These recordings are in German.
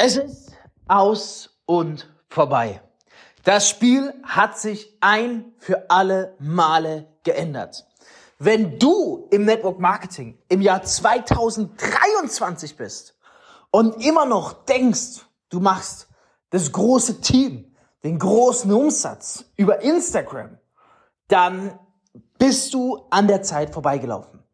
Es ist aus und vorbei. Das Spiel hat sich ein für alle Male geändert. Wenn du im Network Marketing im Jahr 2023 bist und immer noch denkst, du machst das große Team, den großen Umsatz über Instagram, dann bist du an der Zeit vorbeigelaufen.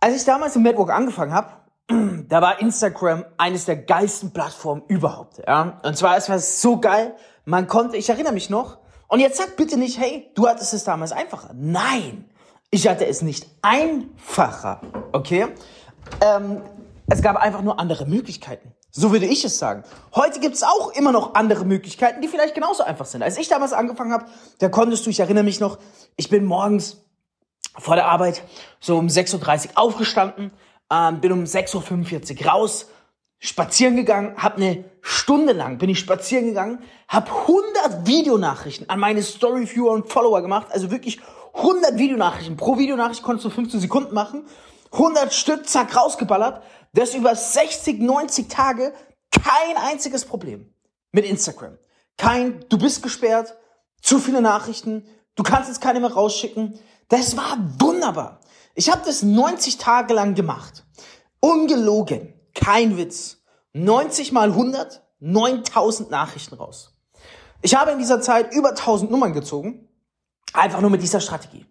Als ich damals im Network angefangen habe, da war Instagram eines der geilsten Plattformen überhaupt. Ja? Und zwar, es war so geil, man konnte, ich erinnere mich noch, und jetzt sag bitte nicht, hey, du hattest es damals einfacher. Nein, ich hatte es nicht einfacher, okay? Ähm, es gab einfach nur andere Möglichkeiten. So würde ich es sagen. Heute gibt es auch immer noch andere Möglichkeiten, die vielleicht genauso einfach sind. Als ich damals angefangen habe, da konntest du, ich erinnere mich noch, ich bin morgens vor der Arbeit so um 6.30 Uhr aufgestanden, ähm, bin um 6.45 Uhr raus, spazieren gegangen, habe eine Stunde lang bin ich spazieren gegangen, habe 100 Videonachrichten an meine Storyviewer und Follower gemacht, also wirklich 100 Videonachrichten. Pro Videonachricht konntest du 15 Sekunden machen, 100 Stück, zack, rausgeballert. Das über 60, 90 Tage kein einziges Problem mit Instagram. Kein, du bist gesperrt, zu viele Nachrichten, du kannst jetzt keine mehr rausschicken. Das war wunderbar. Ich habe das 90 Tage lang gemacht. Ungelogen. Kein Witz. 90 mal 100, 9000 Nachrichten raus. Ich habe in dieser Zeit über 1000 Nummern gezogen. Einfach nur mit dieser Strategie.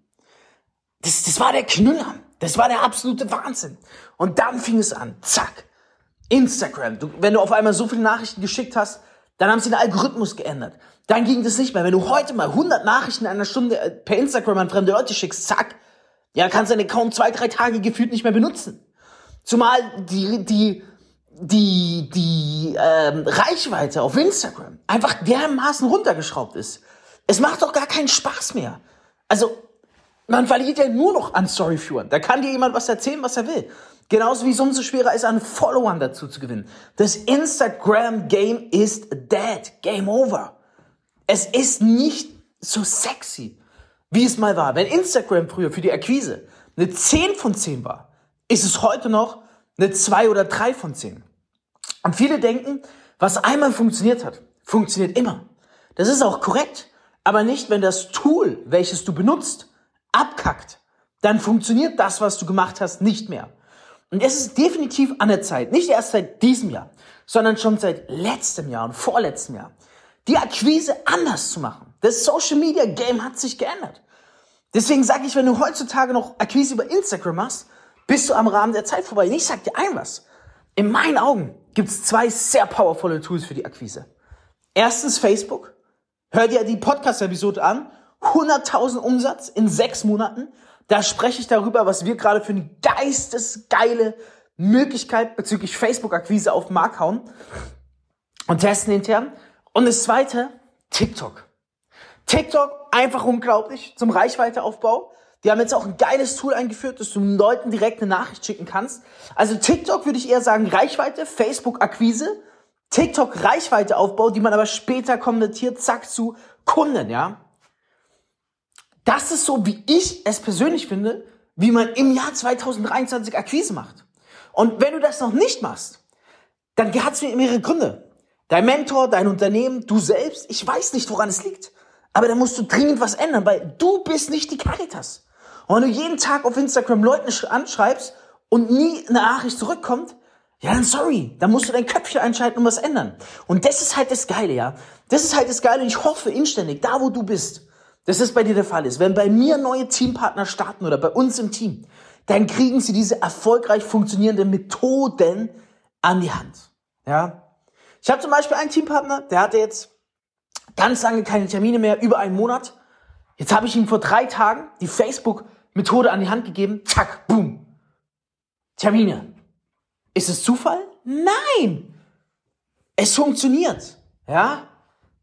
Das, das war der Knüller. Das war der absolute Wahnsinn. Und dann fing es an. Zack. Instagram. Du, wenn du auf einmal so viele Nachrichten geschickt hast, dann haben sie den Algorithmus geändert. Dann ging das nicht mehr. Wenn du heute mal 100 Nachrichten in einer Stunde äh, per Instagram an fremde Leute schickst, zack, ja, kannst du deinen Account zwei, drei Tage gefühlt nicht mehr benutzen. Zumal die, die, die, die ähm, Reichweite auf Instagram einfach dermaßen runtergeschraubt ist. Es macht doch gar keinen Spaß mehr. Also, man verliert ja nur noch an Storyviewern. Da kann dir jemand was erzählen, was er will. Genauso wie es umso schwerer ist, an Followern dazu zu gewinnen. Das Instagram-Game ist dead. Game over. Es ist nicht so sexy, wie es mal war. Wenn Instagram früher für die Akquise eine 10 von 10 war, ist es heute noch eine 2 oder 3 von 10. Und viele denken, was einmal funktioniert hat, funktioniert immer. Das ist auch korrekt, aber nicht, wenn das Tool, welches du benutzt, abkackt. Dann funktioniert das, was du gemacht hast, nicht mehr. Und es ist definitiv an der Zeit, nicht erst seit diesem Jahr, sondern schon seit letztem Jahr und vorletztem Jahr, die Akquise anders zu machen. Das Social Media Game hat sich geändert. Deswegen sage ich, wenn du heutzutage noch Akquise über Instagram machst, bist du am Rahmen der Zeit vorbei. Und ich sag dir ein was. In meinen Augen gibt es zwei sehr powervolle Tools für die Akquise. Erstens Facebook. Hör dir die Podcast-Episode an. 100.000 Umsatz in sechs Monaten. Da spreche ich darüber, was wir gerade für eine geistesgeile Möglichkeit bezüglich Facebook-Akquise auf den Markt hauen und testen intern. Und das zweite, TikTok. TikTok, einfach unglaublich zum Reichweiteaufbau. Die haben jetzt auch ein geiles Tool eingeführt, dass du Leuten direkt eine Nachricht schicken kannst. Also TikTok würde ich eher sagen Reichweite, Facebook Akquise, TikTok Reichweiteaufbau, die man aber später konvertiert, zack, zu Kunden, ja. Das ist so, wie ich es persönlich finde, wie man im Jahr 2023 Akquise macht. Und wenn du das noch nicht machst, dann hat es mehrere Gründe. Dein Mentor, dein Unternehmen, du selbst, ich weiß nicht, woran es liegt. Aber da musst du dringend was ändern, weil du bist nicht die Caritas. Und wenn du jeden Tag auf Instagram Leuten anschreibst und nie eine Nachricht zurückkommt, ja, dann sorry, dann musst du dein Köpfchen einschalten und was ändern. Und das ist halt das Geile, ja. Das ist halt das Geile und ich hoffe inständig, da wo du bist, dass das bei dir der Fall ist. Wenn bei mir neue Teampartner starten oder bei uns im Team, dann kriegen sie diese erfolgreich funktionierenden Methoden an die Hand. Ja. Ich habe zum Beispiel einen Teampartner, der hatte jetzt ganz lange keine Termine mehr, über einen Monat. Jetzt habe ich ihm vor drei Tagen die Facebook Methode an die Hand gegeben, zack, boom. Termine. Ist es Zufall? Nein. Es funktioniert. Ja?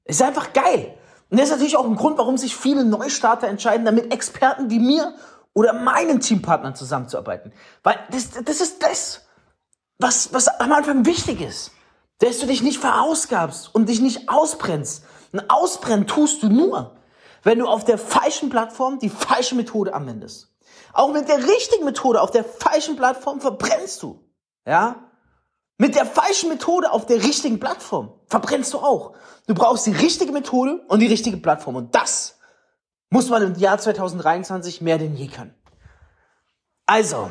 Ist einfach geil. Und das ist natürlich auch ein Grund, warum sich viele Neustarter entscheiden, damit Experten wie mir oder meinen Teampartnern zusammenzuarbeiten. Weil das, das ist das, was, was am Anfang wichtig ist. Dass du dich nicht verausgabst und dich nicht ausbrennst. Und ausbrennen tust du nur, wenn du auf der falschen Plattform die falsche Methode anwendest. Auch mit der richtigen Methode auf der falschen Plattform verbrennst du. Ja? Mit der falschen Methode auf der richtigen Plattform verbrennst du auch. Du brauchst die richtige Methode und die richtige Plattform. Und das muss man im Jahr 2023 mehr denn je können. Also,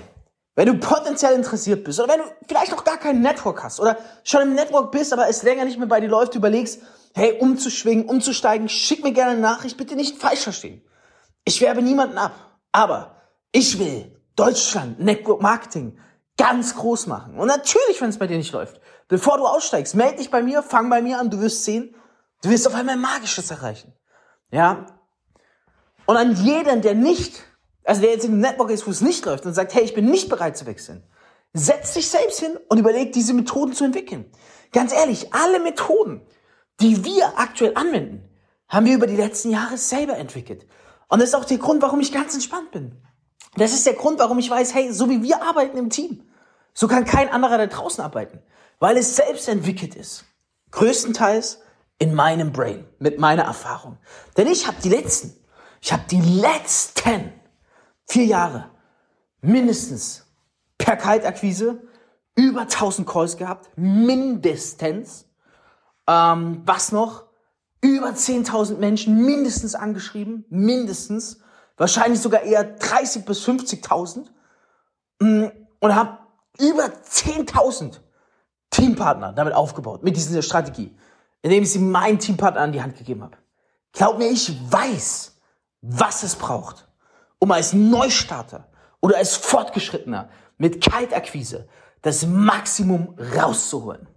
wenn du potenziell interessiert bist oder wenn du vielleicht noch gar kein Network hast oder schon im Network bist, aber es länger nicht mehr bei dir läuft, überlegst, hey, umzuschwingen, umzusteigen, schick mir gerne eine Nachricht, bitte nicht falsch verstehen. Ich werbe niemanden ab, aber ich will Deutschland Network Marketing ganz groß machen. Und natürlich, wenn es bei dir nicht läuft, bevor du aussteigst, melde dich bei mir, fang bei mir an, du wirst sehen, du wirst auf einmal Magisches erreichen. Ja? Und an jeden, der nicht, also der jetzt in dem Network ist, wo es nicht läuft und sagt, hey, ich bin nicht bereit zu wechseln, setz dich selbst hin und überleg, diese Methoden zu entwickeln. Ganz ehrlich, alle Methoden, die wir aktuell anwenden, haben wir über die letzten Jahre selber entwickelt. Und das ist auch der Grund, warum ich ganz entspannt bin. Das ist der Grund, warum ich weiß, hey, so wie wir arbeiten im Team, so kann kein anderer da draußen arbeiten, weil es selbst entwickelt ist. Größtenteils in meinem Brain, mit meiner Erfahrung. Denn ich habe die letzten, ich habe die letzten vier Jahre mindestens per Kaltakquise über 1000 Calls gehabt, mindestens. Ähm, was noch? Über 10.000 Menschen mindestens angeschrieben, mindestens. Wahrscheinlich sogar eher 30 bis 50.000. Mm, und habe über 10.000 Teampartner damit aufgebaut, mit dieser Strategie, indem ich sie meinen Teampartner an die Hand gegeben habe. Glaub mir, ich weiß, was es braucht, um als Neustarter oder als Fortgeschrittener mit Kaltakquise das Maximum rauszuholen.